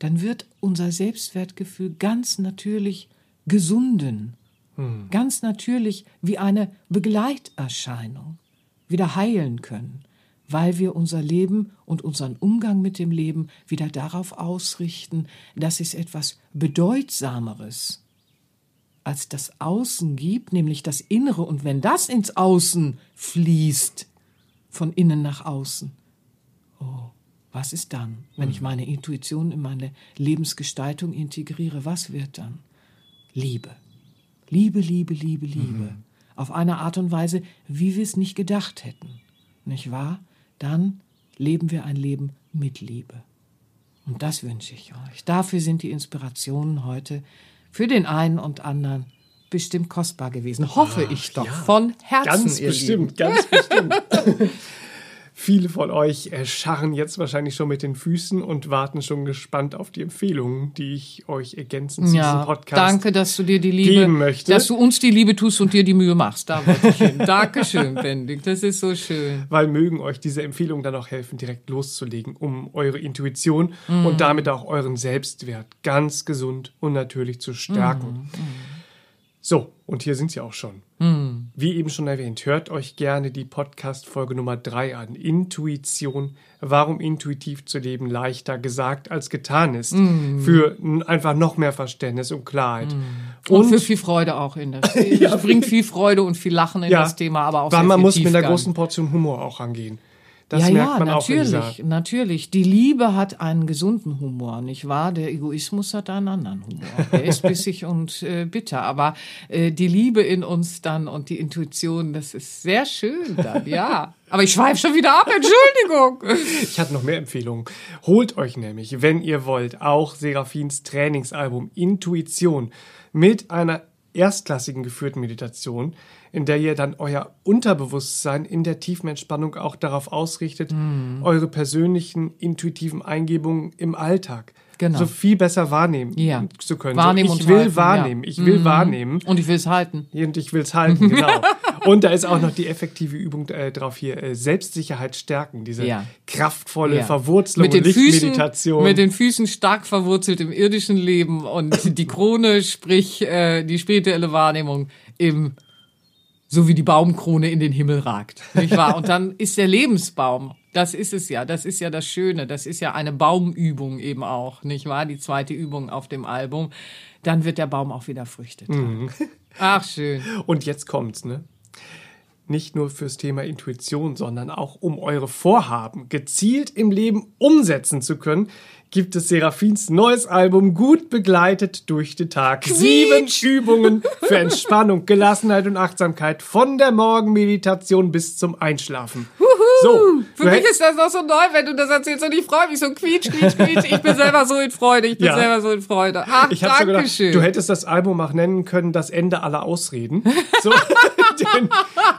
Dann wird unser Selbstwertgefühl ganz natürlich gesunden, hm. ganz natürlich wie eine Begleiterscheinung wieder heilen können, weil wir unser Leben und unseren Umgang mit dem Leben wieder darauf ausrichten, dass es etwas Bedeutsameres als das Außen gibt, nämlich das Innere, und wenn das ins Außen fließt, von innen nach außen, was ist dann, wenn ich mhm. meine Intuition in meine Lebensgestaltung integriere? Was wird dann? Liebe. Liebe, Liebe, Liebe, Liebe. Mhm. Auf eine Art und Weise, wie wir es nicht gedacht hätten. Nicht wahr? Dann leben wir ein Leben mit Liebe. Und das wünsche ich euch. Dafür sind die Inspirationen heute für den einen und anderen bestimmt kostbar gewesen. Hoffe Ach, ich doch ja. von Herzen. Ganz bestimmt, Lieben. ganz bestimmt. Viele von euch scharren jetzt wahrscheinlich schon mit den Füßen und warten schon gespannt auf die Empfehlungen, die ich euch ergänzend zu ja, diesem Podcast danke, dass du dir die Liebe, geben möchte. dass du uns die Liebe tust und dir die Mühe machst. Da wollte ich hin. Dankeschön, Bendig. Das ist so schön. Weil mögen euch diese Empfehlungen dann auch helfen, direkt loszulegen, um eure Intuition mm. und damit auch euren Selbstwert ganz gesund und natürlich zu stärken. Mm. Mm. So, und hier sind sie auch schon. Hm. Wie eben schon erwähnt, hört euch gerne die Podcast-Folge Nummer 3 an. Intuition, warum intuitiv zu leben leichter gesagt als getan ist. Hm. Für einfach noch mehr Verständnis und Klarheit. Hm. Und, und, für viel Freude auch in das ja. Es bringt viel Freude und viel Lachen in ja, das Thema, aber auch weil man muss mit einer großen Portion Humor auch angehen. Das ja, merkt man ja, natürlich, auch natürlich. Die Liebe hat einen gesunden Humor, nicht wahr? Der Egoismus hat einen anderen Humor. Der ist bissig und äh, bitter. Aber äh, die Liebe in uns dann und die Intuition, das ist sehr schön dann, ja. Aber ich schweife schon wieder ab, Entschuldigung. Ich hatte noch mehr Empfehlungen. Holt euch nämlich, wenn ihr wollt, auch Serafins Trainingsalbum Intuition mit einer erstklassigen geführten Meditation in der ihr dann euer Unterbewusstsein in der tiefen Entspannung auch darauf ausrichtet, mm. eure persönlichen intuitiven Eingebungen im Alltag genau. so viel besser wahrnehmen ja. zu können. Wahrnehmen so, ich und will halten, wahrnehmen, ja. ich will mm. wahrnehmen. Und ich will es halten. Und ich will es halten, genau. und da ist auch noch die effektive Übung äh, drauf hier, äh, Selbstsicherheit stärken, diese ja. kraftvolle Verwurzelung mit den Lichtmeditation. Füßen, mit den Füßen stark verwurzelt im irdischen Leben und die Krone, sprich äh, die spirituelle Wahrnehmung im so wie die Baumkrone in den Himmel ragt. Nicht wahr? Und dann ist der Lebensbaum Das ist es ja. Das ist ja das Schöne. Das ist ja eine Baumübung eben auch, nicht wahr? Die zweite Übung auf dem Album. Dann wird der Baum auch wieder Früchte tragen. Mhm. Ach, schön. Und jetzt kommt's, ne? Nicht nur fürs Thema Intuition, sondern auch um eure Vorhaben gezielt im Leben umsetzen zu können, gibt es Seraphins neues Album gut begleitet durch den Tag. Quietsch. Sieben Übungen für Entspannung, Gelassenheit und Achtsamkeit von der Morgenmeditation bis zum Einschlafen. So, für mich ist das noch so neu, wenn du das erzählst und ich freue mich so quietsch, quietsch, quietsch. Ich bin selber so in Freude, ich bin ja. selber so in Freude. Ach, ich danke gedacht, schön. Du hättest das Album auch nennen können, das Ende aller Ausreden. So, denn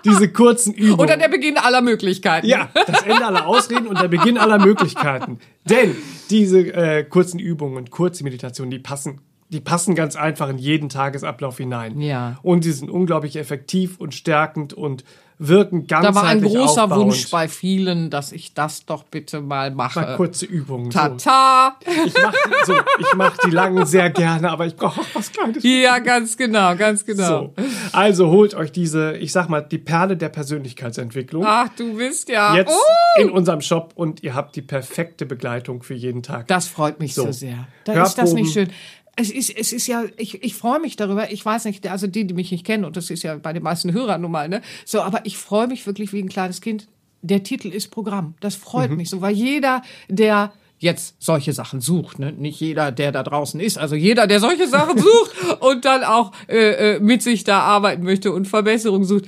diese kurzen Übungen. Oder der Beginn aller Möglichkeiten. Ja, das Ende aller Ausreden und der Beginn aller Möglichkeiten. Denn diese äh, kurzen Übungen, kurze Meditationen, die passen die passen ganz einfach in jeden Tagesablauf hinein. Ja. Und die sind unglaublich effektiv und stärkend und wirken ganz Da war ein großer aufbauend. Wunsch bei vielen, dass ich das doch bitte mal mache. Mal kurze Übungen. Tata! So. Ich mache so, ich mach die langen sehr gerne, aber ich brauche auch was Kleines. Ja, ganz genau, ganz genau. So. Also holt euch diese, ich sag mal, die Perle der Persönlichkeitsentwicklung. Ach, du bist ja. Jetzt uh! in unserem Shop und ihr habt die perfekte Begleitung für jeden Tag. Das freut mich so, so sehr. Da Hörproben. ist das nicht schön es ist, es ist ja, ich, ich freue mich darüber. Ich weiß nicht, also die, die mich nicht kennen, und das ist ja bei den meisten Hörern nun mal, ne? So, aber ich freue mich wirklich wie ein kleines Kind. Der Titel ist Programm. Das freut mhm. mich so, weil jeder, der jetzt solche Sachen sucht, ne? nicht jeder, der da draußen ist, also jeder, der solche Sachen sucht und dann auch äh, äh, mit sich da arbeiten möchte und Verbesserung sucht,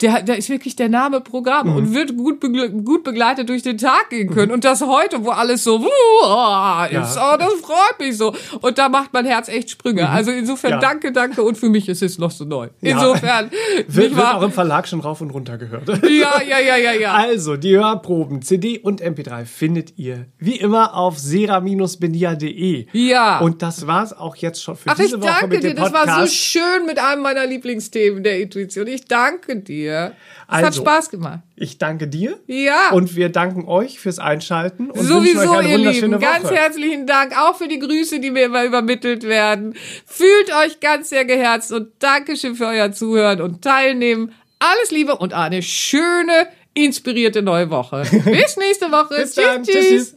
der, der ist wirklich der Name Programm mhm. und wird gut, begle gut begleitet durch den Tag gehen können. Mhm. Und das heute, wo alles so uh, ist, ja. oh, das freut mich so. Und da macht mein Herz echt Sprünge. Mhm. Also insofern ja. danke, danke. Und für mich ist es noch so neu. Insofern. Ja. Wird, wird auch im Verlag schon rauf und runter gehört. Ja, ja, ja, ja, ja. Also, die Hörproben, CD und MP3 findet ihr wie immer auf sera-benia.de. Ja. Und das war's auch jetzt schon für Ach, diese Woche mit dem Podcast. Ach, ich danke dir. Das war so schön mit einem meiner Lieblingsthemen der Intuition. Ich danke dir dir. Es also, hat Spaß gemacht. Ich danke dir. Ja. Und wir danken euch fürs Einschalten. Und Sowieso, euch eine ihr Lieben. Woche. Ganz herzlichen Dank auch für die Grüße, die mir immer übermittelt werden. Fühlt euch ganz sehr geherzt und Dankeschön für euer Zuhören und Teilnehmen. Alles Liebe und eine schöne, inspirierte neue Woche. Bis nächste Woche. Bis tschüss, dann. tschüss. tschüss.